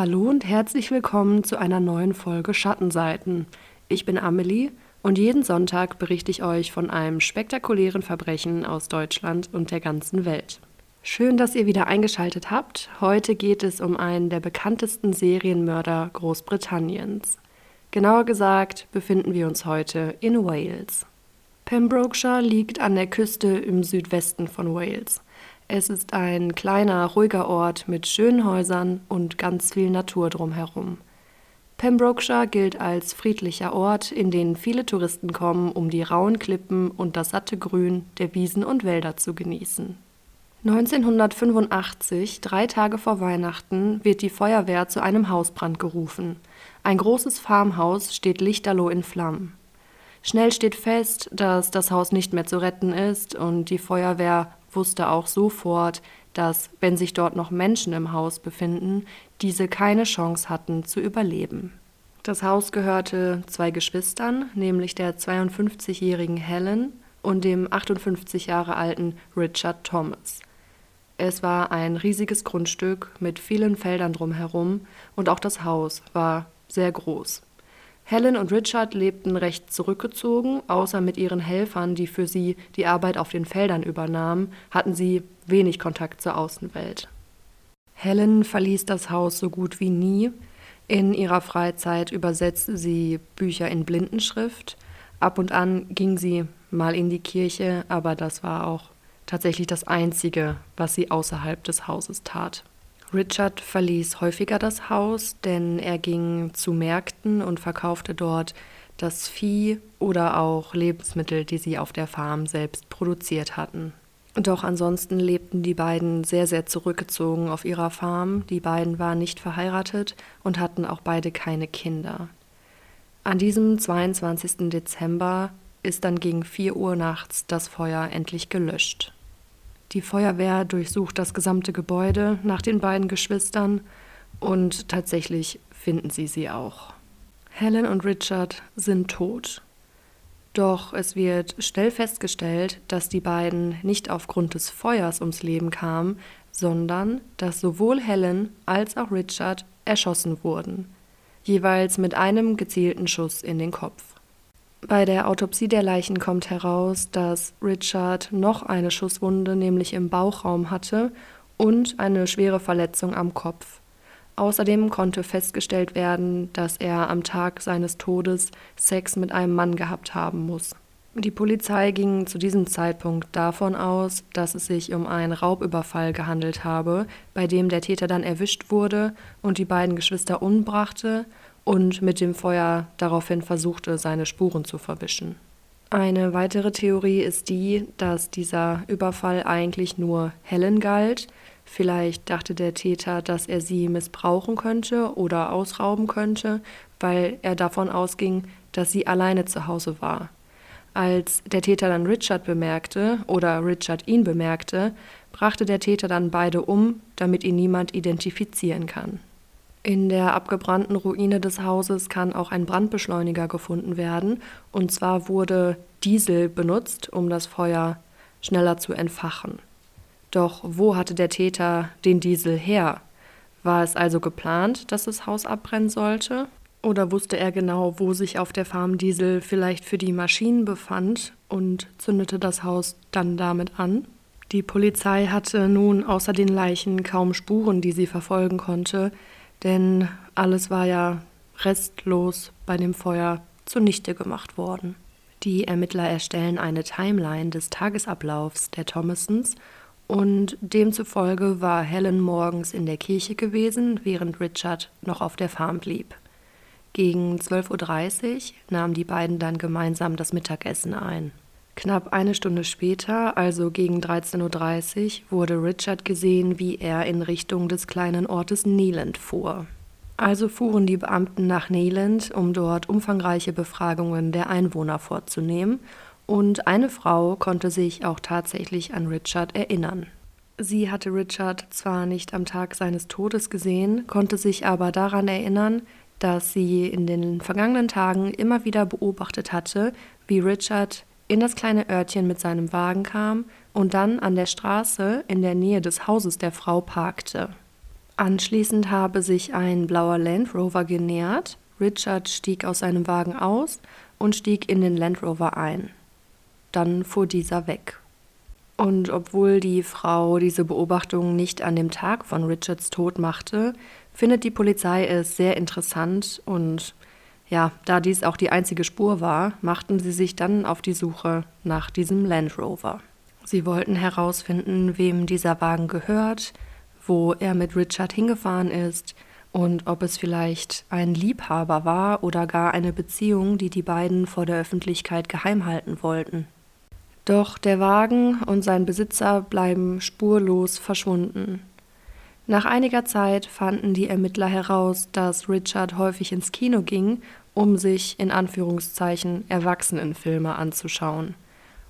Hallo und herzlich willkommen zu einer neuen Folge Schattenseiten. Ich bin Amelie und jeden Sonntag berichte ich euch von einem spektakulären Verbrechen aus Deutschland und der ganzen Welt. Schön, dass ihr wieder eingeschaltet habt. Heute geht es um einen der bekanntesten Serienmörder Großbritanniens. Genauer gesagt befinden wir uns heute in Wales. Pembrokeshire liegt an der Küste im Südwesten von Wales. Es ist ein kleiner, ruhiger Ort mit schönen Häusern und ganz viel Natur drumherum. Pembrokeshire gilt als friedlicher Ort, in den viele Touristen kommen, um die rauen Klippen und das satte Grün der Wiesen und Wälder zu genießen. 1985, drei Tage vor Weihnachten, wird die Feuerwehr zu einem Hausbrand gerufen. Ein großes Farmhaus steht lichterloh in Flammen. Schnell steht fest, dass das Haus nicht mehr zu retten ist und die Feuerwehr wusste auch sofort, dass, wenn sich dort noch Menschen im Haus befinden, diese keine Chance hatten zu überleben. Das Haus gehörte zwei Geschwistern, nämlich der 52-jährigen Helen und dem 58 Jahre alten Richard Thomas. Es war ein riesiges Grundstück mit vielen Feldern drumherum und auch das Haus war sehr groß. Helen und Richard lebten recht zurückgezogen, außer mit ihren Helfern, die für sie die Arbeit auf den Feldern übernahmen, hatten sie wenig Kontakt zur Außenwelt. Helen verließ das Haus so gut wie nie. In ihrer Freizeit übersetzte sie Bücher in Blindenschrift. Ab und an ging sie mal in die Kirche, aber das war auch tatsächlich das Einzige, was sie außerhalb des Hauses tat. Richard verließ häufiger das Haus, denn er ging zu Märkten und verkaufte dort das Vieh oder auch Lebensmittel, die sie auf der Farm selbst produziert hatten. Doch ansonsten lebten die beiden sehr, sehr zurückgezogen auf ihrer Farm. Die beiden waren nicht verheiratet und hatten auch beide keine Kinder. An diesem 22. Dezember ist dann gegen 4 Uhr nachts das Feuer endlich gelöscht. Die Feuerwehr durchsucht das gesamte Gebäude nach den beiden Geschwistern und tatsächlich finden sie sie auch. Helen und Richard sind tot. Doch es wird schnell festgestellt, dass die beiden nicht aufgrund des Feuers ums Leben kamen, sondern dass sowohl Helen als auch Richard erschossen wurden, jeweils mit einem gezielten Schuss in den Kopf. Bei der Autopsie der Leichen kommt heraus, dass Richard noch eine Schusswunde, nämlich im Bauchraum hatte, und eine schwere Verletzung am Kopf. Außerdem konnte festgestellt werden, dass er am Tag seines Todes Sex mit einem Mann gehabt haben muss. Die Polizei ging zu diesem Zeitpunkt davon aus, dass es sich um einen Raubüberfall gehandelt habe, bei dem der Täter dann erwischt wurde und die beiden Geschwister umbrachte und mit dem Feuer daraufhin versuchte, seine Spuren zu verwischen. Eine weitere Theorie ist die, dass dieser Überfall eigentlich nur Helen galt. Vielleicht dachte der Täter, dass er sie missbrauchen könnte oder ausrauben könnte, weil er davon ausging, dass sie alleine zu Hause war. Als der Täter dann Richard bemerkte oder Richard ihn bemerkte, brachte der Täter dann beide um, damit ihn niemand identifizieren kann. In der abgebrannten Ruine des Hauses kann auch ein Brandbeschleuniger gefunden werden. Und zwar wurde Diesel benutzt, um das Feuer schneller zu entfachen. Doch wo hatte der Täter den Diesel her? War es also geplant, dass das Haus abbrennen sollte? Oder wusste er genau, wo sich auf der Farm Diesel vielleicht für die Maschinen befand und zündete das Haus dann damit an? Die Polizei hatte nun außer den Leichen kaum Spuren, die sie verfolgen konnte, denn alles war ja restlos bei dem Feuer zunichte gemacht worden. Die Ermittler erstellen eine Timeline des Tagesablaufs der Thomasons und demzufolge war Helen morgens in der Kirche gewesen, während Richard noch auf der Farm blieb. Gegen 12.30 Uhr nahmen die beiden dann gemeinsam das Mittagessen ein. Knapp eine Stunde später, also gegen 13.30 Uhr, wurde Richard gesehen, wie er in Richtung des kleinen Ortes Neland fuhr. Also fuhren die Beamten nach Neland, um dort umfangreiche Befragungen der Einwohner vorzunehmen, und eine Frau konnte sich auch tatsächlich an Richard erinnern. Sie hatte Richard zwar nicht am Tag seines Todes gesehen, konnte sich aber daran erinnern, dass sie in den vergangenen Tagen immer wieder beobachtet hatte, wie Richard in das kleine Örtchen mit seinem Wagen kam und dann an der Straße in der Nähe des Hauses der Frau parkte. Anschließend habe sich ein blauer Land Rover genähert. Richard stieg aus seinem Wagen aus und stieg in den Land Rover ein. Dann fuhr dieser weg. Und obwohl die Frau diese Beobachtung nicht an dem Tag von Richards Tod machte, findet die Polizei es sehr interessant und ja, da dies auch die einzige Spur war, machten sie sich dann auf die Suche nach diesem Land Rover. Sie wollten herausfinden, wem dieser Wagen gehört, wo er mit Richard hingefahren ist und ob es vielleicht ein Liebhaber war oder gar eine Beziehung, die die beiden vor der Öffentlichkeit geheim halten wollten. Doch der Wagen und sein Besitzer bleiben spurlos verschwunden. Nach einiger Zeit fanden die Ermittler heraus, dass Richard häufig ins Kino ging, um sich in Anführungszeichen Erwachsenenfilme anzuschauen.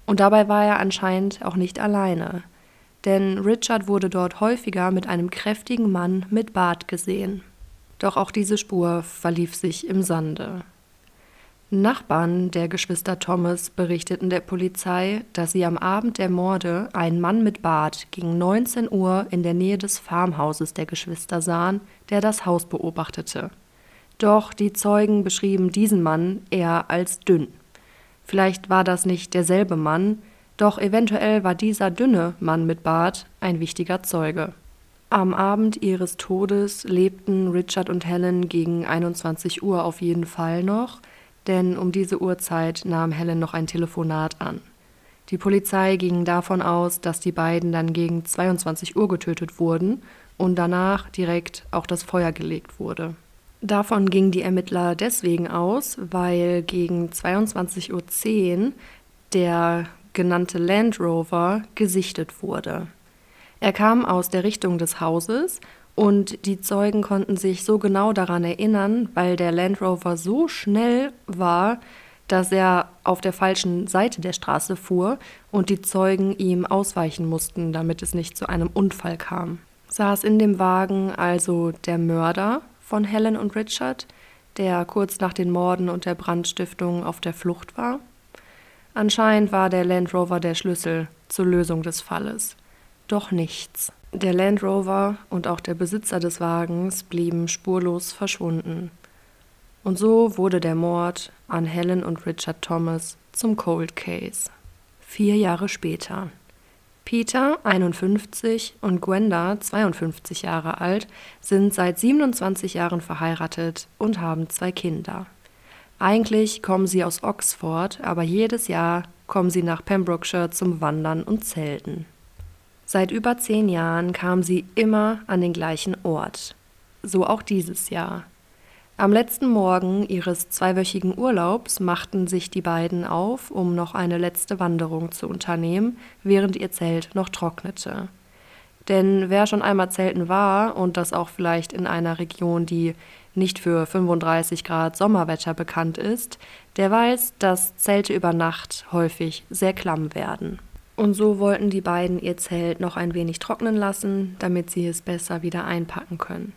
Und dabei war er anscheinend auch nicht alleine, denn Richard wurde dort häufiger mit einem kräftigen Mann mit Bart gesehen. Doch auch diese Spur verlief sich im Sande. Nachbarn der Geschwister Thomas berichteten der Polizei, dass sie am Abend der Morde einen Mann mit Bart gegen 19 Uhr in der Nähe des Farmhauses der Geschwister sahen, der das Haus beobachtete. Doch die Zeugen beschrieben diesen Mann eher als dünn. Vielleicht war das nicht derselbe Mann, doch eventuell war dieser dünne Mann mit Bart ein wichtiger Zeuge. Am Abend ihres Todes lebten Richard und Helen gegen 21 Uhr auf jeden Fall noch, denn um diese Uhrzeit nahm Helen noch ein Telefonat an. Die Polizei ging davon aus, dass die beiden dann gegen 22 Uhr getötet wurden und danach direkt auch das Feuer gelegt wurde. Davon gingen die Ermittler deswegen aus, weil gegen 22.10 Uhr der genannte Land Rover gesichtet wurde. Er kam aus der Richtung des Hauses und die Zeugen konnten sich so genau daran erinnern, weil der Land Rover so schnell war, dass er auf der falschen Seite der Straße fuhr und die Zeugen ihm ausweichen mussten, damit es nicht zu einem Unfall kam. Saß in dem Wagen also der Mörder von Helen und Richard, der kurz nach den Morden und der Brandstiftung auf der Flucht war? Anscheinend war der Land Rover der Schlüssel zur Lösung des Falles. Doch nichts. Der Land Rover und auch der Besitzer des Wagens blieben spurlos verschwunden. Und so wurde der Mord an Helen und Richard Thomas zum Cold Case. Vier Jahre später. Peter, 51, und Gwenda, 52 Jahre alt, sind seit 27 Jahren verheiratet und haben zwei Kinder. Eigentlich kommen sie aus Oxford, aber jedes Jahr kommen sie nach Pembrokeshire zum Wandern und Zelten. Seit über zehn Jahren kam sie immer an den gleichen Ort. So auch dieses Jahr. Am letzten Morgen ihres zweiwöchigen Urlaubs machten sich die beiden auf, um noch eine letzte Wanderung zu unternehmen, während ihr Zelt noch trocknete. Denn wer schon einmal zelten war und das auch vielleicht in einer Region, die nicht für 35 Grad Sommerwetter bekannt ist, der weiß, dass Zelte über Nacht häufig sehr klamm werden. Und so wollten die beiden ihr Zelt noch ein wenig trocknen lassen, damit sie es besser wieder einpacken können.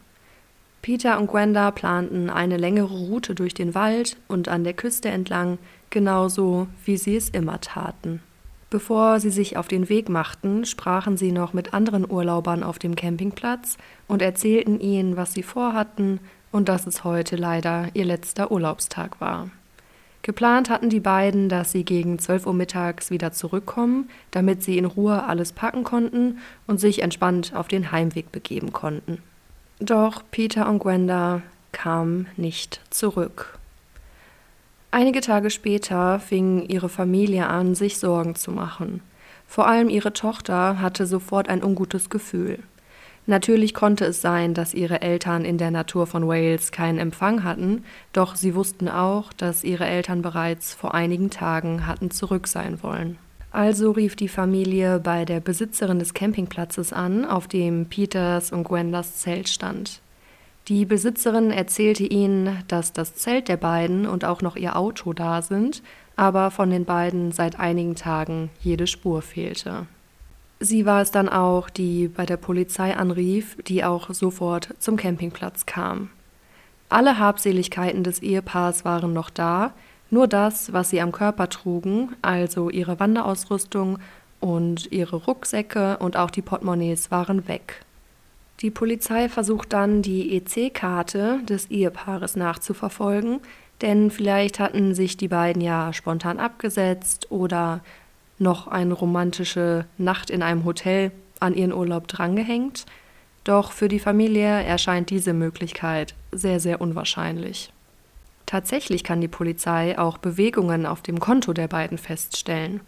Peter und Gwenda planten eine längere Route durch den Wald und an der Küste entlang, genauso wie sie es immer taten. Bevor sie sich auf den Weg machten, sprachen sie noch mit anderen Urlaubern auf dem Campingplatz und erzählten ihnen, was sie vorhatten und dass es heute leider ihr letzter Urlaubstag war. Geplant hatten die beiden, dass sie gegen 12 Uhr mittags wieder zurückkommen, damit sie in Ruhe alles packen konnten und sich entspannt auf den Heimweg begeben konnten. Doch Peter und Gwenda kamen nicht zurück. Einige Tage später fing ihre Familie an, sich Sorgen zu machen. Vor allem ihre Tochter hatte sofort ein ungutes Gefühl. Natürlich konnte es sein, dass ihre Eltern in der Natur von Wales keinen Empfang hatten, doch sie wussten auch, dass ihre Eltern bereits vor einigen Tagen hatten zurück sein wollen. Also rief die Familie bei der Besitzerin des Campingplatzes an, auf dem Peters und Gwendas Zelt stand. Die Besitzerin erzählte ihnen, dass das Zelt der beiden und auch noch ihr Auto da sind, aber von den beiden seit einigen Tagen jede Spur fehlte. Sie war es dann auch, die bei der Polizei anrief, die auch sofort zum Campingplatz kam. Alle Habseligkeiten des Ehepaars waren noch da, nur das, was sie am Körper trugen, also ihre Wanderausrüstung und ihre Rucksäcke und auch die Portemonnaies waren weg. Die Polizei versucht dann, die EC-Karte des Ehepaares nachzuverfolgen, denn vielleicht hatten sich die beiden ja spontan abgesetzt oder noch eine romantische Nacht in einem Hotel an ihren Urlaub drangehängt. Doch für die Familie erscheint diese Möglichkeit sehr, sehr unwahrscheinlich. Tatsächlich kann die Polizei auch Bewegungen auf dem Konto der beiden feststellen.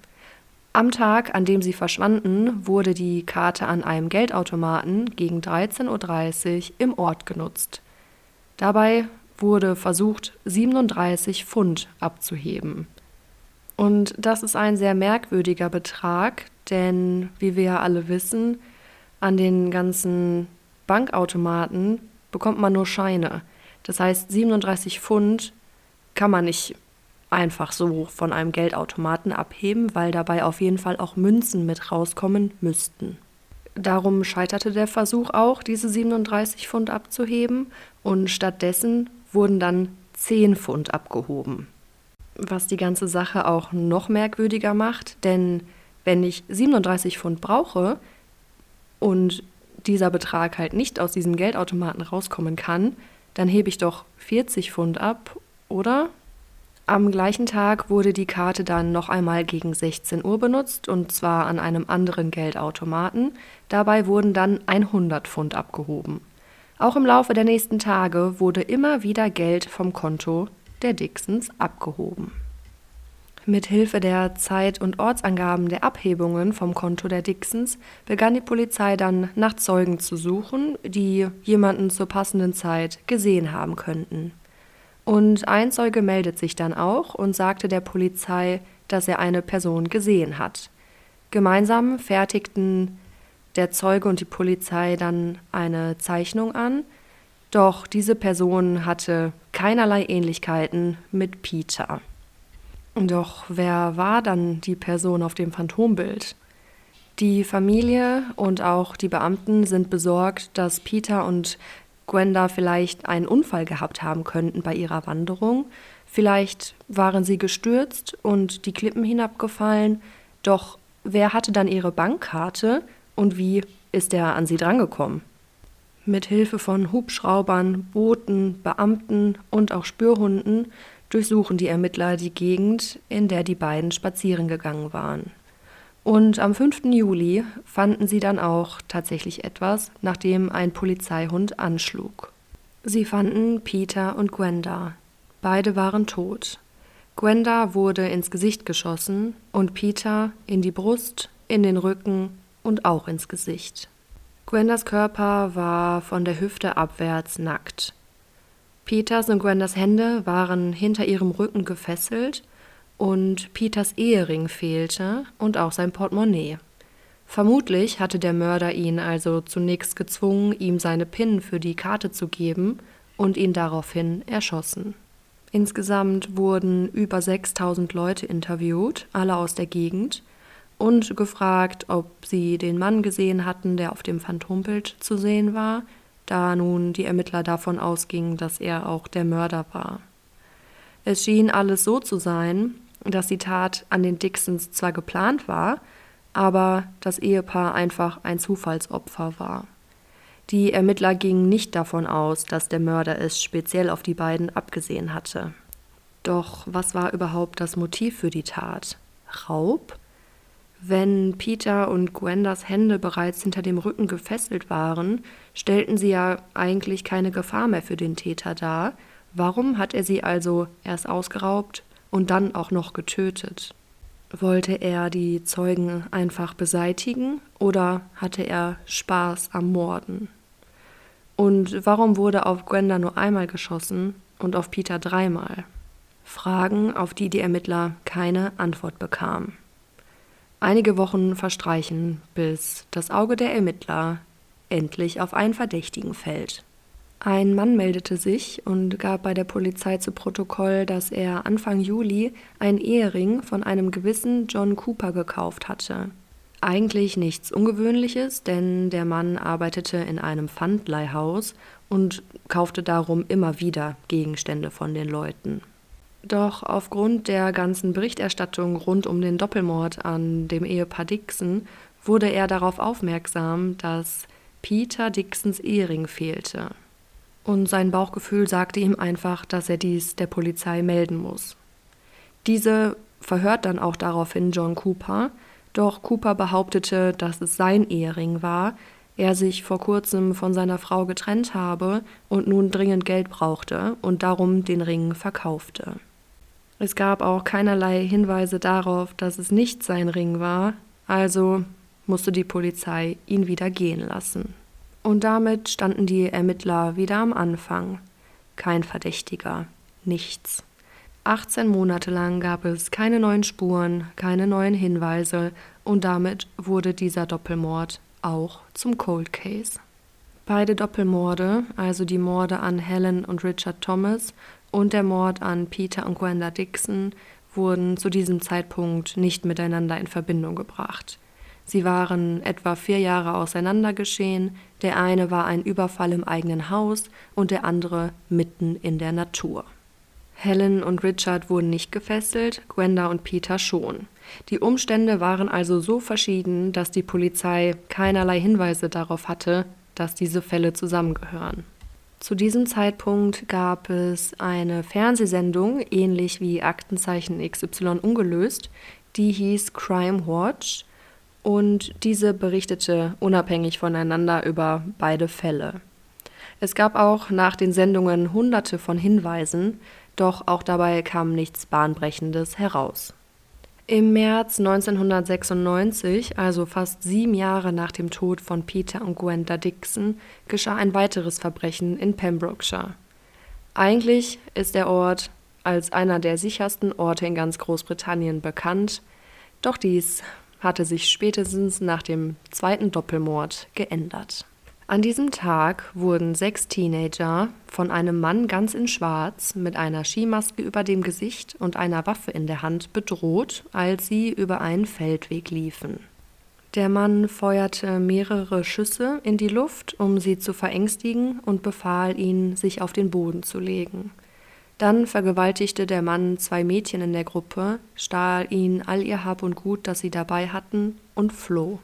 Am Tag, an dem sie verschwanden, wurde die Karte an einem Geldautomaten gegen 13.30 Uhr im Ort genutzt. Dabei wurde versucht, 37 Pfund abzuheben. Und das ist ein sehr merkwürdiger Betrag, denn wie wir ja alle wissen, an den ganzen Bankautomaten bekommt man nur Scheine. Das heißt, 37 Pfund kann man nicht einfach so von einem Geldautomaten abheben, weil dabei auf jeden Fall auch Münzen mit rauskommen müssten. Darum scheiterte der Versuch auch, diese 37 Pfund abzuheben und stattdessen wurden dann 10 Pfund abgehoben. Was die ganze Sache auch noch merkwürdiger macht, denn wenn ich 37 Pfund brauche und dieser Betrag halt nicht aus diesem Geldautomaten rauskommen kann, dann hebe ich doch 40 Pfund ab, oder? Am gleichen Tag wurde die Karte dann noch einmal gegen 16 Uhr benutzt und zwar an einem anderen Geldautomaten. Dabei wurden dann 100 Pfund abgehoben. Auch im Laufe der nächsten Tage wurde immer wieder Geld vom Konto der Dixons abgehoben. Mit Hilfe der Zeit- und Ortsangaben der Abhebungen vom Konto der Dixons begann die Polizei dann nach Zeugen zu suchen, die jemanden zur passenden Zeit gesehen haben könnten. Und ein Zeuge meldet sich dann auch und sagte der Polizei, dass er eine Person gesehen hat. Gemeinsam fertigten der Zeuge und die Polizei dann eine Zeichnung an, doch diese Person hatte keinerlei Ähnlichkeiten mit Peter. Doch wer war dann die Person auf dem Phantombild? Die Familie und auch die Beamten sind besorgt, dass Peter und Gwenda vielleicht einen Unfall gehabt haben könnten bei ihrer Wanderung. Vielleicht waren sie gestürzt und die Klippen hinabgefallen. Doch wer hatte dann ihre Bankkarte und wie ist er an sie drangekommen? Mit Hilfe von Hubschraubern, Booten, Beamten und auch Spürhunden durchsuchen die Ermittler die Gegend, in der die beiden spazieren gegangen waren. Und am 5. Juli fanden sie dann auch tatsächlich etwas, nachdem ein Polizeihund anschlug. Sie fanden Peter und Gwenda. Beide waren tot. Gwenda wurde ins Gesicht geschossen und Peter in die Brust, in den Rücken und auch ins Gesicht. Gwendas Körper war von der Hüfte abwärts nackt. Peters und Gwendas Hände waren hinter ihrem Rücken gefesselt und Peters Ehering fehlte und auch sein Portemonnaie. Vermutlich hatte der Mörder ihn also zunächst gezwungen, ihm seine PIN für die Karte zu geben und ihn daraufhin erschossen. Insgesamt wurden über 6000 Leute interviewt, alle aus der Gegend, und gefragt, ob sie den Mann gesehen hatten, der auf dem Phantombild zu sehen war, da nun die Ermittler davon ausgingen, dass er auch der Mörder war. Es schien alles so zu sein, dass die Tat an den Dixons zwar geplant war, aber das Ehepaar einfach ein Zufallsopfer war. Die Ermittler gingen nicht davon aus, dass der Mörder es speziell auf die beiden abgesehen hatte. Doch was war überhaupt das Motiv für die Tat? Raub? Wenn Peter und Gwendas Hände bereits hinter dem Rücken gefesselt waren, stellten sie ja eigentlich keine Gefahr mehr für den Täter dar. Warum hat er sie also erst ausgeraubt und dann auch noch getötet? Wollte er die Zeugen einfach beseitigen oder hatte er Spaß am Morden? Und warum wurde auf Gwenda nur einmal geschossen und auf Peter dreimal? Fragen, auf die die Ermittler keine Antwort bekamen. Einige Wochen verstreichen, bis das Auge der Ermittler endlich auf einen Verdächtigen fällt. Ein Mann meldete sich und gab bei der Polizei zu Protokoll, dass er Anfang Juli einen Ehering von einem gewissen John Cooper gekauft hatte. Eigentlich nichts Ungewöhnliches, denn der Mann arbeitete in einem Pfandleihhaus und kaufte darum immer wieder Gegenstände von den Leuten. Doch aufgrund der ganzen Berichterstattung rund um den Doppelmord an dem Ehepaar Dixon wurde er darauf aufmerksam, dass Peter Dixons Ehering fehlte. Und sein Bauchgefühl sagte ihm einfach, dass er dies der Polizei melden muss. Diese verhört dann auch daraufhin John Cooper, doch Cooper behauptete, dass es sein Ehering war, er sich vor kurzem von seiner Frau getrennt habe und nun dringend Geld brauchte und darum den Ring verkaufte. Es gab auch keinerlei Hinweise darauf, dass es nicht sein Ring war, also musste die Polizei ihn wieder gehen lassen. Und damit standen die Ermittler wieder am Anfang. Kein Verdächtiger, nichts. 18 Monate lang gab es keine neuen Spuren, keine neuen Hinweise und damit wurde dieser Doppelmord auch zum Cold Case. Beide Doppelmorde, also die Morde an Helen und Richard Thomas und der Mord an Peter und Gwenda Dixon, wurden zu diesem Zeitpunkt nicht miteinander in Verbindung gebracht. Sie waren etwa vier Jahre auseinander geschehen, der eine war ein Überfall im eigenen Haus und der andere mitten in der Natur. Helen und Richard wurden nicht gefesselt, Gwenda und Peter schon. Die Umstände waren also so verschieden, dass die Polizei keinerlei Hinweise darauf hatte, dass diese Fälle zusammengehören. Zu diesem Zeitpunkt gab es eine Fernsehsendung, ähnlich wie Aktenzeichen XY ungelöst, die hieß Crime Watch und diese berichtete unabhängig voneinander über beide Fälle. Es gab auch nach den Sendungen hunderte von Hinweisen, doch auch dabei kam nichts Bahnbrechendes heraus. Im März 1996, also fast sieben Jahre nach dem Tod von Peter und Gwenda Dixon, geschah ein weiteres Verbrechen in Pembrokeshire. Eigentlich ist der Ort als einer der sichersten Orte in ganz Großbritannien bekannt, doch dies hatte sich spätestens nach dem zweiten Doppelmord geändert. An diesem Tag wurden sechs Teenager von einem Mann ganz in Schwarz mit einer Skimaske über dem Gesicht und einer Waffe in der Hand bedroht, als sie über einen Feldweg liefen. Der Mann feuerte mehrere Schüsse in die Luft, um sie zu verängstigen, und befahl ihnen, sich auf den Boden zu legen. Dann vergewaltigte der Mann zwei Mädchen in der Gruppe, stahl ihnen all ihr Hab und Gut, das sie dabei hatten, und floh.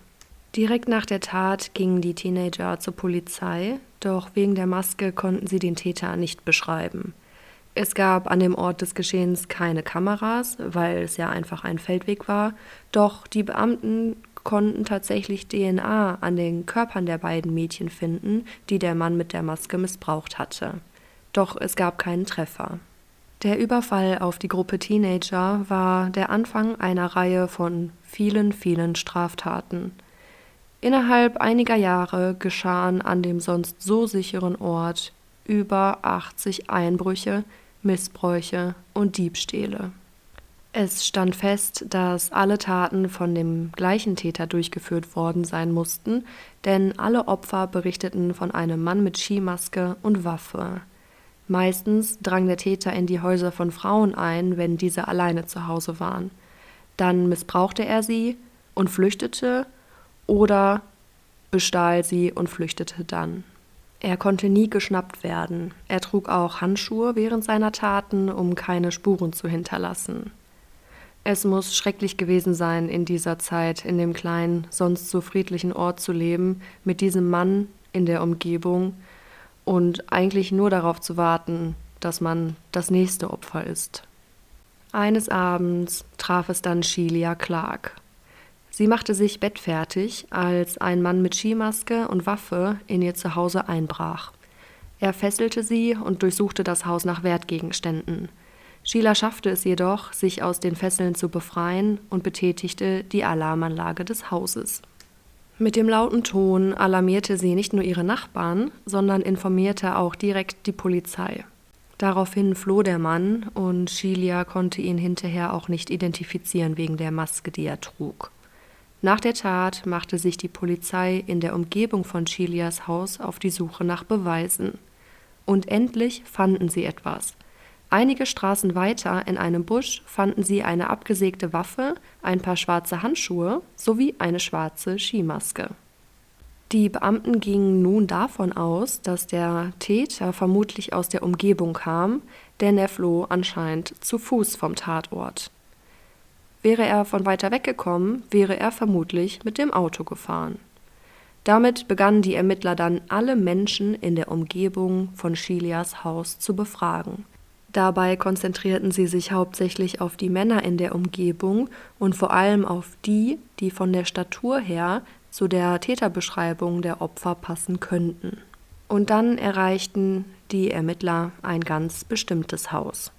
Direkt nach der Tat gingen die Teenager zur Polizei, doch wegen der Maske konnten sie den Täter nicht beschreiben. Es gab an dem Ort des Geschehens keine Kameras, weil es ja einfach ein Feldweg war, doch die Beamten konnten tatsächlich DNA an den Körpern der beiden Mädchen finden, die der Mann mit der Maske missbraucht hatte. Doch es gab keinen Treffer. Der Überfall auf die Gruppe Teenager war der Anfang einer Reihe von vielen, vielen Straftaten. Innerhalb einiger Jahre geschahen an dem sonst so sicheren Ort über 80 Einbrüche, Missbräuche und Diebstähle. Es stand fest, dass alle Taten von dem gleichen Täter durchgeführt worden sein mussten, denn alle Opfer berichteten von einem Mann mit Skimaske und Waffe. Meistens drang der Täter in die Häuser von Frauen ein, wenn diese alleine zu Hause waren. Dann missbrauchte er sie und flüchtete oder bestahl sie und flüchtete dann. Er konnte nie geschnappt werden. Er trug auch Handschuhe während seiner Taten, um keine Spuren zu hinterlassen. Es muss schrecklich gewesen sein, in dieser Zeit in dem kleinen, sonst so friedlichen Ort zu leben, mit diesem Mann in der Umgebung und eigentlich nur darauf zu warten, dass man das nächste Opfer ist. Eines Abends traf es dann Shelia Clark. Sie machte sich bettfertig, als ein Mann mit Skimaske und Waffe in ihr Zuhause einbrach. Er fesselte sie und durchsuchte das Haus nach Wertgegenständen. Sheila schaffte es jedoch, sich aus den Fesseln zu befreien und betätigte die Alarmanlage des Hauses. Mit dem lauten Ton alarmierte sie nicht nur ihre Nachbarn, sondern informierte auch direkt die Polizei. Daraufhin floh der Mann und Sheila konnte ihn hinterher auch nicht identifizieren wegen der Maske, die er trug. Nach der Tat machte sich die Polizei in der Umgebung von Chilias Haus auf die Suche nach Beweisen. Und endlich fanden sie etwas. Einige Straßen weiter in einem Busch fanden sie eine abgesägte Waffe, ein paar schwarze Handschuhe sowie eine schwarze Skimaske. Die Beamten gingen nun davon aus, dass der Täter vermutlich aus der Umgebung kam, denn er floh anscheinend zu Fuß vom Tatort. Wäre er von weiter weg gekommen, wäre er vermutlich mit dem Auto gefahren. Damit begannen die Ermittler dann alle Menschen in der Umgebung von Shelias Haus zu befragen. Dabei konzentrierten sie sich hauptsächlich auf die Männer in der Umgebung und vor allem auf die, die von der Statur her zu der Täterbeschreibung der Opfer passen könnten. Und dann erreichten die Ermittler ein ganz bestimmtes Haus.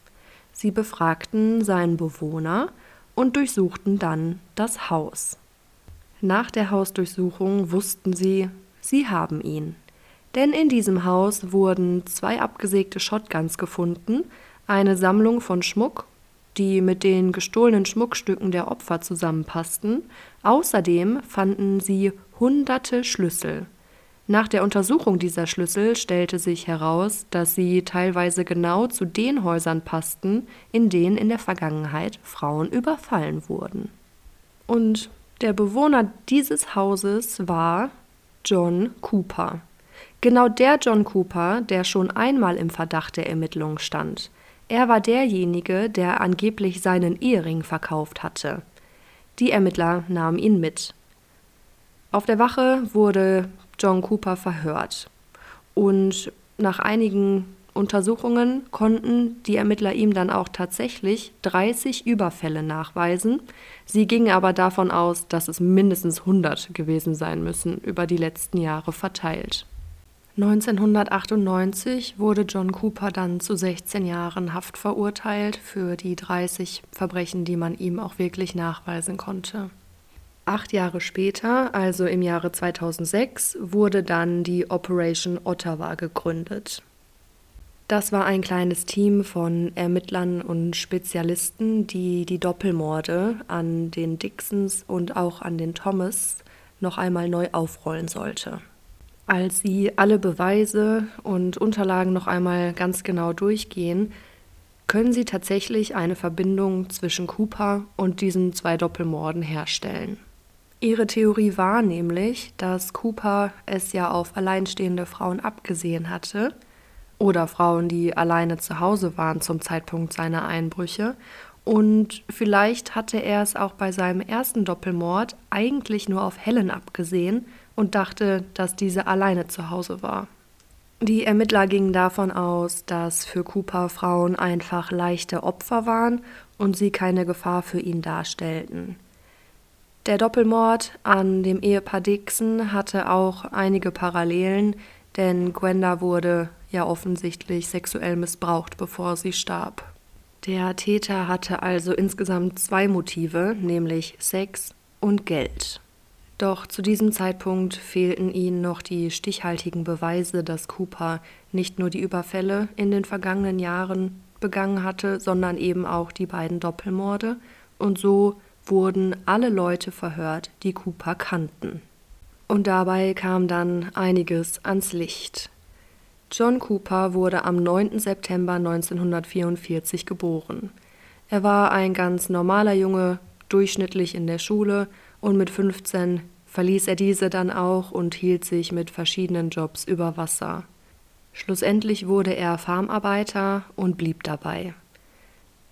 Sie befragten seinen Bewohner und durchsuchten dann das Haus. Nach der Hausdurchsuchung wussten sie, sie haben ihn. Denn in diesem Haus wurden zwei abgesägte Shotguns gefunden, eine Sammlung von Schmuck, die mit den gestohlenen Schmuckstücken der Opfer zusammenpassten. Außerdem fanden sie hunderte Schlüssel. Nach der Untersuchung dieser Schlüssel stellte sich heraus, dass sie teilweise genau zu den Häusern passten, in denen in der Vergangenheit Frauen überfallen wurden. Und der Bewohner dieses Hauses war John Cooper. Genau der John Cooper, der schon einmal im Verdacht der Ermittlungen stand. Er war derjenige, der angeblich seinen Ehering verkauft hatte. Die Ermittler nahmen ihn mit. Auf der Wache wurde John Cooper verhört. Und nach einigen Untersuchungen konnten die Ermittler ihm dann auch tatsächlich 30 Überfälle nachweisen. Sie gingen aber davon aus, dass es mindestens 100 gewesen sein müssen, über die letzten Jahre verteilt. 1998 wurde John Cooper dann zu 16 Jahren Haft verurteilt für die 30 Verbrechen, die man ihm auch wirklich nachweisen konnte. Acht Jahre später, also im Jahre 2006, wurde dann die Operation Ottawa gegründet. Das war ein kleines Team von Ermittlern und Spezialisten, die die Doppelmorde an den Dixons und auch an den Thomas noch einmal neu aufrollen sollte. Als sie alle Beweise und Unterlagen noch einmal ganz genau durchgehen, können sie tatsächlich eine Verbindung zwischen Cooper und diesen zwei Doppelmorden herstellen. Ihre Theorie war nämlich, dass Cooper es ja auf alleinstehende Frauen abgesehen hatte oder Frauen, die alleine zu Hause waren zum Zeitpunkt seiner Einbrüche. Und vielleicht hatte er es auch bei seinem ersten Doppelmord eigentlich nur auf Helen abgesehen und dachte, dass diese alleine zu Hause war. Die Ermittler gingen davon aus, dass für Cooper Frauen einfach leichte Opfer waren und sie keine Gefahr für ihn darstellten. Der Doppelmord an dem Ehepaar Dixon hatte auch einige Parallelen, denn Gwenda wurde ja offensichtlich sexuell missbraucht, bevor sie starb. Der Täter hatte also insgesamt zwei Motive, nämlich Sex und Geld. Doch zu diesem Zeitpunkt fehlten ihnen noch die stichhaltigen Beweise, dass Cooper nicht nur die Überfälle in den vergangenen Jahren begangen hatte, sondern eben auch die beiden Doppelmorde, und so wurden alle Leute verhört, die Cooper kannten. Und dabei kam dann einiges ans Licht. John Cooper wurde am 9. September 1944 geboren. Er war ein ganz normaler Junge, durchschnittlich in der Schule und mit 15 verließ er diese dann auch und hielt sich mit verschiedenen Jobs über Wasser. Schlussendlich wurde er Farmarbeiter und blieb dabei.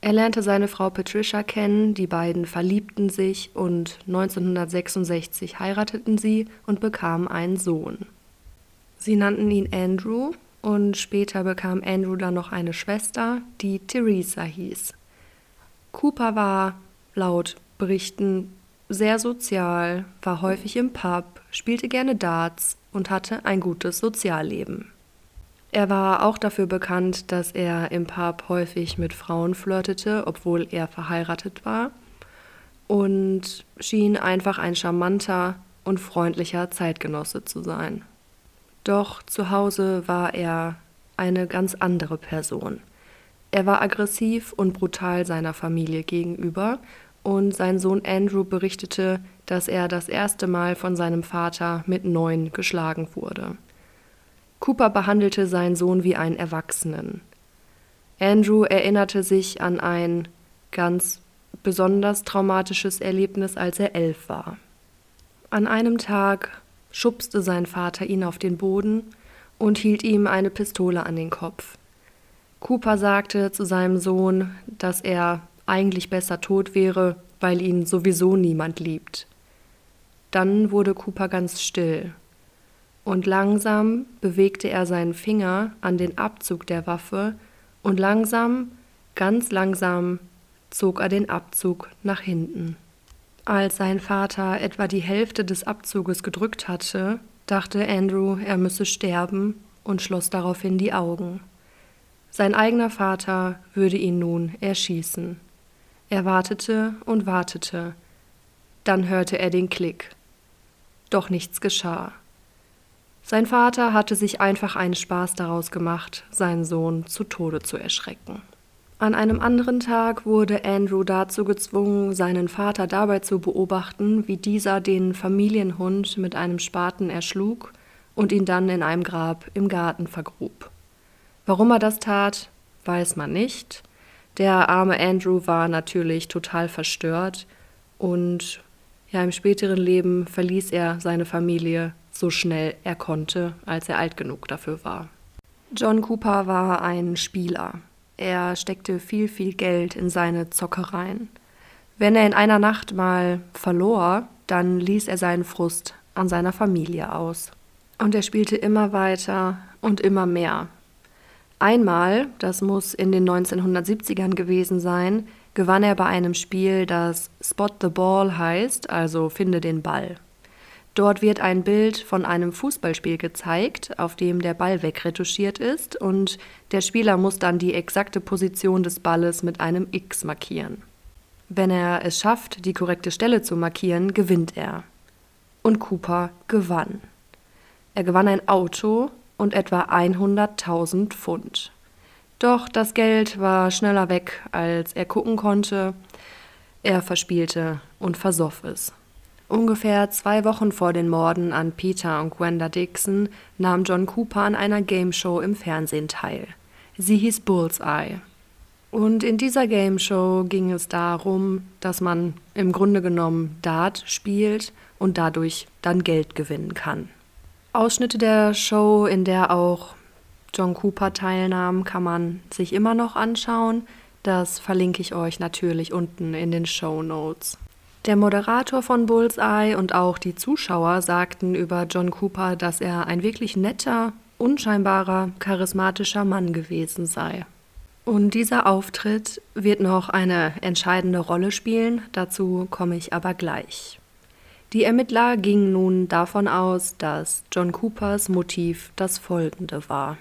Er lernte seine Frau Patricia kennen, die beiden verliebten sich und 1966 heirateten sie und bekamen einen Sohn. Sie nannten ihn Andrew und später bekam Andrew dann noch eine Schwester, die Theresa hieß. Cooper war, laut Berichten, sehr sozial, war häufig im Pub, spielte gerne Darts und hatte ein gutes Sozialleben. Er war auch dafür bekannt, dass er im Pub häufig mit Frauen flirtete, obwohl er verheiratet war, und schien einfach ein charmanter und freundlicher Zeitgenosse zu sein. Doch zu Hause war er eine ganz andere Person. Er war aggressiv und brutal seiner Familie gegenüber, und sein Sohn Andrew berichtete, dass er das erste Mal von seinem Vater mit neun geschlagen wurde. Cooper behandelte seinen Sohn wie einen Erwachsenen. Andrew erinnerte sich an ein ganz besonders traumatisches Erlebnis, als er elf war. An einem Tag schubste sein Vater ihn auf den Boden und hielt ihm eine Pistole an den Kopf. Cooper sagte zu seinem Sohn, dass er eigentlich besser tot wäre, weil ihn sowieso niemand liebt. Dann wurde Cooper ganz still. Und langsam bewegte er seinen Finger an den Abzug der Waffe und langsam, ganz langsam zog er den Abzug nach hinten. Als sein Vater etwa die Hälfte des Abzuges gedrückt hatte, dachte Andrew, er müsse sterben und schloss daraufhin die Augen. Sein eigener Vater würde ihn nun erschießen. Er wartete und wartete. Dann hörte er den Klick. Doch nichts geschah. Sein Vater hatte sich einfach einen Spaß daraus gemacht, seinen Sohn zu Tode zu erschrecken. An einem anderen Tag wurde Andrew dazu gezwungen, seinen Vater dabei zu beobachten, wie dieser den Familienhund mit einem Spaten erschlug und ihn dann in einem Grab im Garten vergrub. Warum er das tat, weiß man nicht. Der arme Andrew war natürlich total verstört und ja, im späteren Leben verließ er seine Familie so schnell er konnte, als er alt genug dafür war. John Cooper war ein Spieler. Er steckte viel, viel Geld in seine Zockereien. Wenn er in einer Nacht mal verlor, dann ließ er seinen Frust an seiner Familie aus. Und er spielte immer weiter und immer mehr. Einmal, das muss in den 1970ern gewesen sein, gewann er bei einem Spiel, das Spot the Ball heißt, also finde den Ball. Dort wird ein Bild von einem Fußballspiel gezeigt, auf dem der Ball wegretuschiert ist und der Spieler muss dann die exakte Position des Balles mit einem X markieren. Wenn er es schafft, die korrekte Stelle zu markieren, gewinnt er. Und Cooper gewann. Er gewann ein Auto und etwa 100.000 Pfund. Doch das Geld war schneller weg, als er gucken konnte. Er verspielte und versoff es. Ungefähr zwei Wochen vor den Morden an Peter und Gwenda Dixon nahm John Cooper an einer Gameshow im Fernsehen teil. Sie hieß Bullseye. Und in dieser Gameshow ging es darum, dass man im Grunde genommen Dart spielt und dadurch dann Geld gewinnen kann. Ausschnitte der Show, in der auch John Cooper teilnahm, kann man sich immer noch anschauen. Das verlinke ich euch natürlich unten in den Show Notes. Der Moderator von Bullseye und auch die Zuschauer sagten über John Cooper, dass er ein wirklich netter, unscheinbarer, charismatischer Mann gewesen sei. Und dieser Auftritt wird noch eine entscheidende Rolle spielen, dazu komme ich aber gleich. Die Ermittler gingen nun davon aus, dass John Coopers Motiv das folgende war.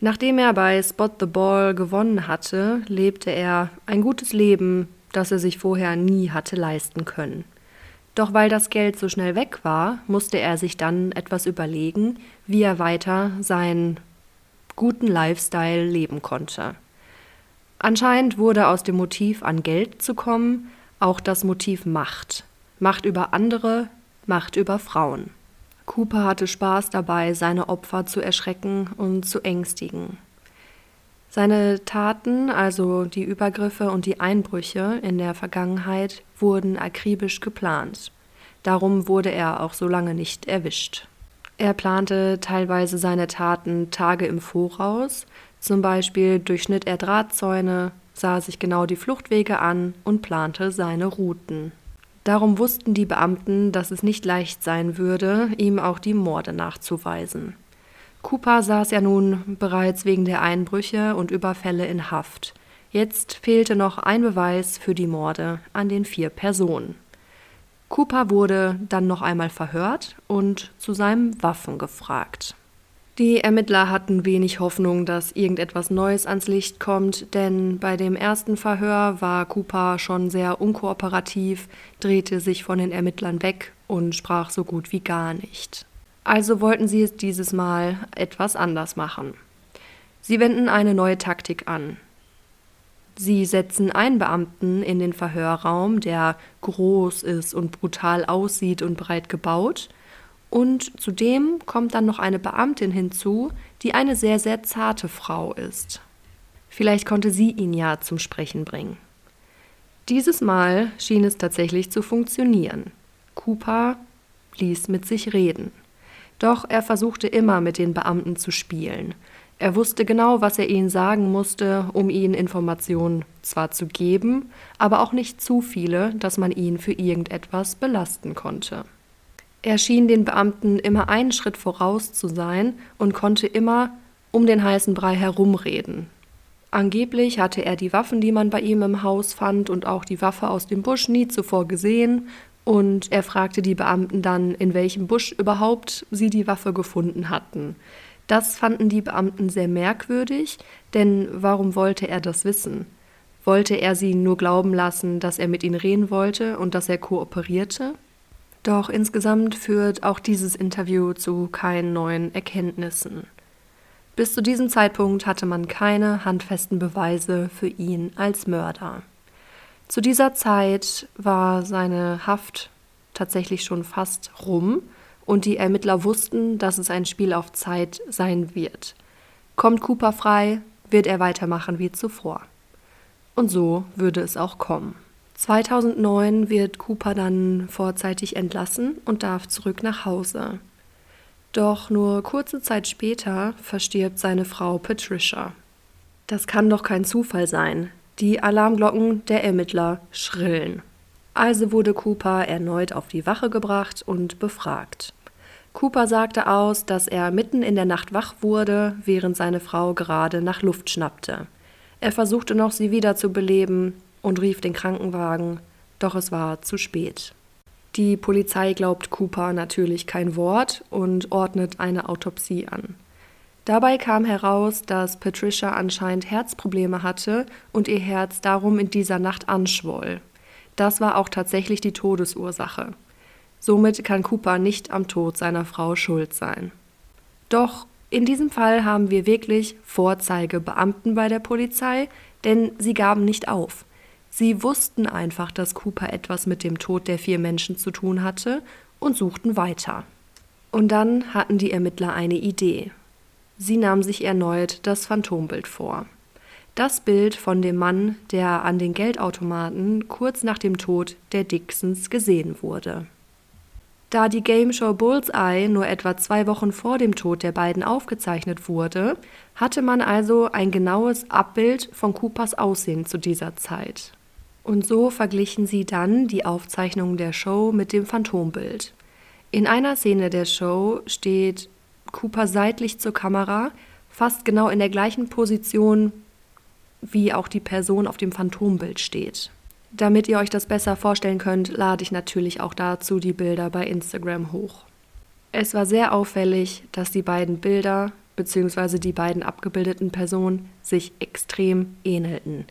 Nachdem er bei Spot the Ball gewonnen hatte, lebte er ein gutes Leben das er sich vorher nie hatte leisten können. Doch weil das Geld so schnell weg war, musste er sich dann etwas überlegen, wie er weiter seinen guten Lifestyle leben konnte. Anscheinend wurde aus dem Motiv an Geld zu kommen auch das Motiv Macht. Macht über andere, Macht über Frauen. Cooper hatte Spaß dabei, seine Opfer zu erschrecken und zu ängstigen. Seine Taten, also die Übergriffe und die Einbrüche in der Vergangenheit, wurden akribisch geplant. Darum wurde er auch so lange nicht erwischt. Er plante teilweise seine Taten Tage im Voraus, zum Beispiel durchschnitt er Drahtzäune, sah sich genau die Fluchtwege an und plante seine Routen. Darum wussten die Beamten, dass es nicht leicht sein würde, ihm auch die Morde nachzuweisen. Cooper saß ja nun bereits wegen der Einbrüche und Überfälle in Haft. Jetzt fehlte noch ein Beweis für die Morde an den vier Personen. Cooper wurde dann noch einmal verhört und zu seinem Waffen gefragt. Die Ermittler hatten wenig Hoffnung, dass irgendetwas Neues ans Licht kommt, denn bei dem ersten Verhör war Cooper schon sehr unkooperativ, drehte sich von den Ermittlern weg und sprach so gut wie gar nicht. Also wollten sie es dieses Mal etwas anders machen. Sie wenden eine neue Taktik an. Sie setzen einen Beamten in den Verhörraum, der groß ist und brutal aussieht und breit gebaut, und zudem kommt dann noch eine Beamtin hinzu, die eine sehr, sehr zarte Frau ist. Vielleicht konnte sie ihn ja zum Sprechen bringen. Dieses Mal schien es tatsächlich zu funktionieren. Cooper ließ mit sich reden. Doch er versuchte immer mit den Beamten zu spielen. Er wusste genau, was er ihnen sagen musste, um ihnen Informationen zwar zu geben, aber auch nicht zu viele, dass man ihn für irgendetwas belasten konnte. Er schien den Beamten immer einen Schritt voraus zu sein und konnte immer um den heißen Brei herumreden. Angeblich hatte er die Waffen, die man bei ihm im Haus fand, und auch die Waffe aus dem Busch nie zuvor gesehen, und er fragte die Beamten dann, in welchem Busch überhaupt sie die Waffe gefunden hatten. Das fanden die Beamten sehr merkwürdig, denn warum wollte er das wissen? Wollte er sie nur glauben lassen, dass er mit ihnen reden wollte und dass er kooperierte? Doch insgesamt führt auch dieses Interview zu keinen neuen Erkenntnissen. Bis zu diesem Zeitpunkt hatte man keine handfesten Beweise für ihn als Mörder. Zu dieser Zeit war seine Haft tatsächlich schon fast rum und die Ermittler wussten, dass es ein Spiel auf Zeit sein wird. Kommt Cooper frei, wird er weitermachen wie zuvor. Und so würde es auch kommen. 2009 wird Cooper dann vorzeitig entlassen und darf zurück nach Hause. Doch nur kurze Zeit später verstirbt seine Frau Patricia. Das kann doch kein Zufall sein. Die Alarmglocken der Ermittler schrillen. Also wurde Cooper erneut auf die Wache gebracht und befragt. Cooper sagte aus, dass er mitten in der Nacht wach wurde, während seine Frau gerade nach Luft schnappte. Er versuchte noch, sie wieder zu beleben und rief den Krankenwagen, doch es war zu spät. Die Polizei glaubt Cooper natürlich kein Wort und ordnet eine Autopsie an. Dabei kam heraus, dass Patricia anscheinend Herzprobleme hatte und ihr Herz darum in dieser Nacht anschwoll. Das war auch tatsächlich die Todesursache. Somit kann Cooper nicht am Tod seiner Frau schuld sein. Doch in diesem Fall haben wir wirklich Vorzeigebeamten bei der Polizei, denn sie gaben nicht auf. Sie wussten einfach, dass Cooper etwas mit dem Tod der vier Menschen zu tun hatte und suchten weiter. Und dann hatten die Ermittler eine Idee. Sie nahmen sich erneut das Phantombild vor. Das Bild von dem Mann, der an den Geldautomaten kurz nach dem Tod der Dixons gesehen wurde. Da die Game Show Bullseye nur etwa zwei Wochen vor dem Tod der beiden aufgezeichnet wurde, hatte man also ein genaues Abbild von Coopers Aussehen zu dieser Zeit. Und so verglichen sie dann die Aufzeichnungen der Show mit dem Phantombild. In einer Szene der Show steht Cooper seitlich zur Kamera, fast genau in der gleichen Position, wie auch die Person auf dem Phantombild steht. Damit ihr euch das besser vorstellen könnt, lade ich natürlich auch dazu die Bilder bei Instagram hoch. Es war sehr auffällig, dass die beiden Bilder bzw. die beiden abgebildeten Personen sich extrem ähnelten.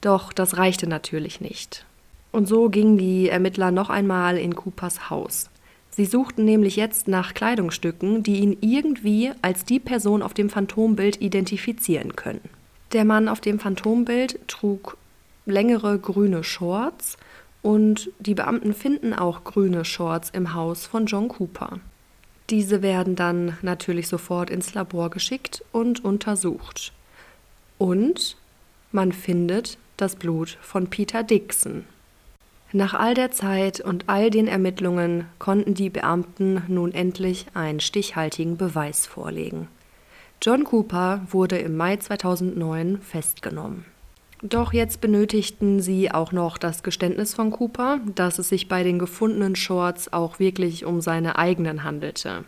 Doch das reichte natürlich nicht. Und so gingen die Ermittler noch einmal in Coopers Haus. Sie suchten nämlich jetzt nach Kleidungsstücken, die ihn irgendwie als die Person auf dem Phantombild identifizieren können. Der Mann auf dem Phantombild trug längere grüne Shorts und die Beamten finden auch grüne Shorts im Haus von John Cooper. Diese werden dann natürlich sofort ins Labor geschickt und untersucht. Und man findet das Blut von Peter Dixon. Nach all der Zeit und all den Ermittlungen konnten die Beamten nun endlich einen stichhaltigen Beweis vorlegen. John Cooper wurde im Mai 2009 festgenommen. Doch jetzt benötigten sie auch noch das Geständnis von Cooper, dass es sich bei den gefundenen Shorts auch wirklich um seine eigenen handelte.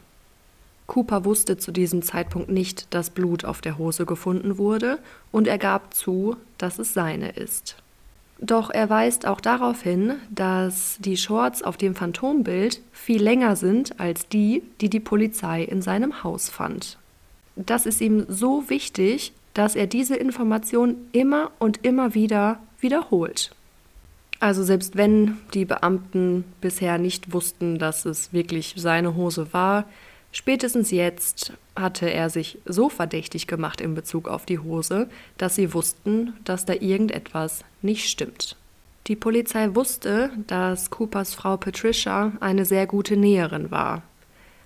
Cooper wusste zu diesem Zeitpunkt nicht, dass Blut auf der Hose gefunden wurde, und er gab zu, dass es seine ist. Doch er weist auch darauf hin, dass die Shorts auf dem Phantombild viel länger sind als die, die die Polizei in seinem Haus fand. Das ist ihm so wichtig, dass er diese Information immer und immer wieder wiederholt. Also selbst wenn die Beamten bisher nicht wussten, dass es wirklich seine Hose war, spätestens jetzt hatte er sich so verdächtig gemacht in Bezug auf die Hose, dass sie wussten, dass da irgendetwas nicht stimmt. Die Polizei wusste, dass Coopers Frau Patricia eine sehr gute Näherin war.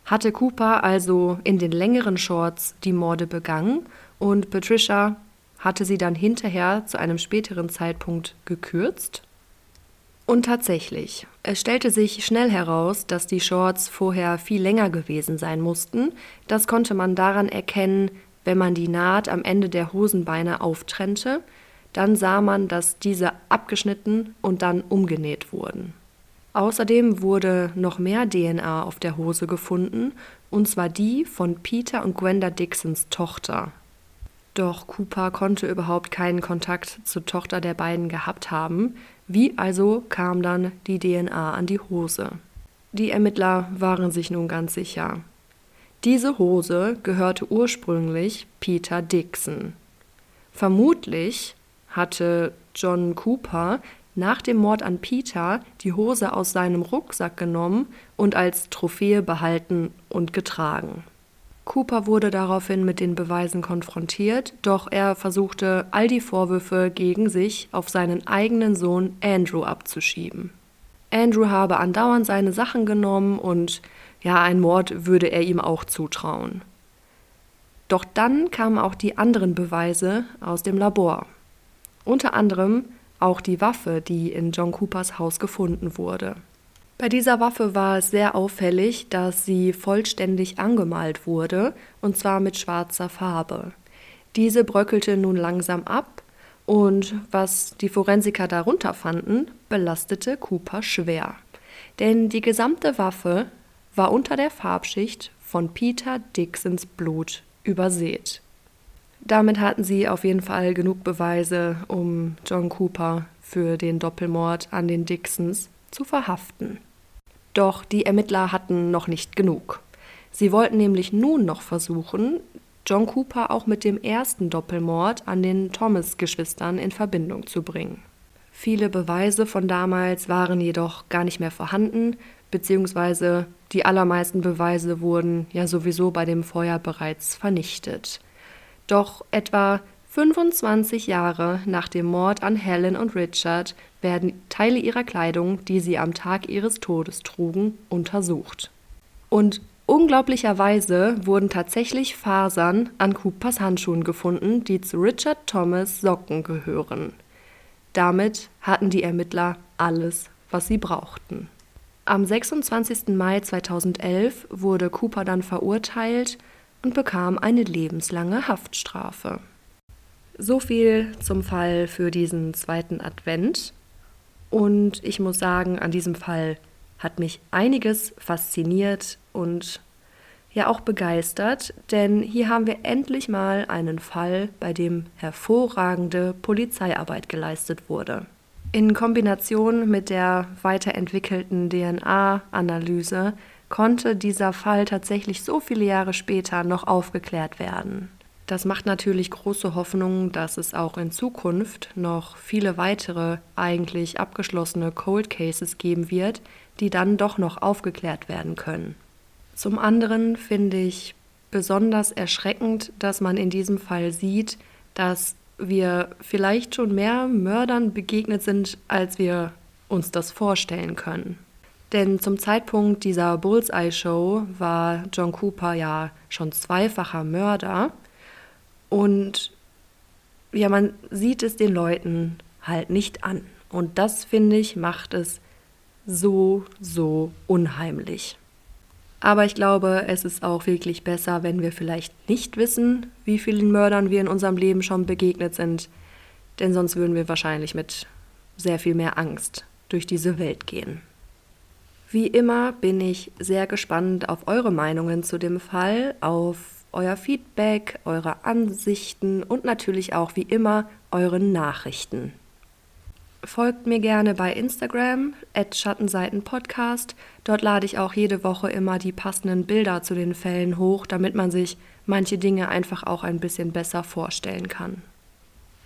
Hatte Cooper also in den längeren Shorts die Morde begangen und Patricia hatte sie dann hinterher zu einem späteren Zeitpunkt gekürzt. Und tatsächlich, es stellte sich schnell heraus, dass die Shorts vorher viel länger gewesen sein mussten. Das konnte man daran erkennen, wenn man die Naht am Ende der Hosenbeine auftrennte, dann sah man, dass diese abgeschnitten und dann umgenäht wurden. Außerdem wurde noch mehr DNA auf der Hose gefunden, und zwar die von Peter und Gwenda Dixons Tochter. Doch Cooper konnte überhaupt keinen Kontakt zur Tochter der beiden gehabt haben. Wie also kam dann die DNA an die Hose? Die Ermittler waren sich nun ganz sicher. Diese Hose gehörte ursprünglich Peter Dixon. Vermutlich hatte John Cooper nach dem Mord an Peter die Hose aus seinem Rucksack genommen und als Trophäe behalten und getragen. Cooper wurde daraufhin mit den Beweisen konfrontiert, doch er versuchte, all die Vorwürfe gegen sich auf seinen eigenen Sohn Andrew abzuschieben. Andrew habe andauernd seine Sachen genommen und ja, ein Mord würde er ihm auch zutrauen. Doch dann kamen auch die anderen Beweise aus dem Labor. Unter anderem auch die Waffe, die in John Coopers Haus gefunden wurde. Bei dieser Waffe war es sehr auffällig, dass sie vollständig angemalt wurde, und zwar mit schwarzer Farbe. Diese bröckelte nun langsam ab, und was die Forensiker darunter fanden, belastete Cooper schwer. Denn die gesamte Waffe war unter der Farbschicht von Peter Dixons Blut übersät. Damit hatten sie auf jeden Fall genug Beweise, um John Cooper für den Doppelmord an den Dixons zu verhaften. Doch die Ermittler hatten noch nicht genug. Sie wollten nämlich nun noch versuchen, John Cooper auch mit dem ersten Doppelmord an den Thomas-Geschwistern in Verbindung zu bringen. Viele Beweise von damals waren jedoch gar nicht mehr vorhanden, beziehungsweise die allermeisten Beweise wurden ja sowieso bei dem Feuer bereits vernichtet. Doch etwa 25 Jahre nach dem Mord an Helen und Richard werden Teile ihrer Kleidung, die sie am Tag ihres Todes trugen, untersucht. Und unglaublicherweise wurden tatsächlich Fasern an Coopers Handschuhen gefunden, die zu Richard Thomas Socken gehören. Damit hatten die Ermittler alles, was sie brauchten. Am 26. Mai 2011 wurde Cooper dann verurteilt und bekam eine lebenslange Haftstrafe. So viel zum Fall für diesen zweiten Advent. Und ich muss sagen, an diesem Fall hat mich einiges fasziniert und ja auch begeistert, denn hier haben wir endlich mal einen Fall, bei dem hervorragende Polizeiarbeit geleistet wurde. In Kombination mit der weiterentwickelten DNA-Analyse konnte dieser Fall tatsächlich so viele Jahre später noch aufgeklärt werden. Das macht natürlich große Hoffnung, dass es auch in Zukunft noch viele weitere eigentlich abgeschlossene Cold Cases geben wird, die dann doch noch aufgeklärt werden können. Zum anderen finde ich besonders erschreckend, dass man in diesem Fall sieht, dass wir vielleicht schon mehr Mördern begegnet sind, als wir uns das vorstellen können. Denn zum Zeitpunkt dieser Bullseye-Show war John Cooper ja schon zweifacher Mörder. Und ja, man sieht es den Leuten halt nicht an. Und das, finde ich, macht es so, so unheimlich. Aber ich glaube, es ist auch wirklich besser, wenn wir vielleicht nicht wissen, wie vielen Mördern wir in unserem Leben schon begegnet sind. Denn sonst würden wir wahrscheinlich mit sehr viel mehr Angst durch diese Welt gehen. Wie immer bin ich sehr gespannt auf eure Meinungen zu dem Fall, auf euer Feedback, eure Ansichten und natürlich auch wie immer euren Nachrichten. Folgt mir gerne bei Instagram, at Schattenseitenpodcast. Dort lade ich auch jede Woche immer die passenden Bilder zu den Fällen hoch, damit man sich manche Dinge einfach auch ein bisschen besser vorstellen kann.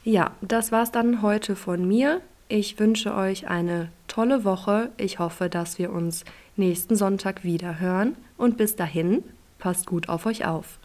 Ja, das war's dann heute von mir. Ich wünsche euch eine tolle Woche. Ich hoffe, dass wir uns nächsten Sonntag wieder hören. Und bis dahin, passt gut auf euch auf.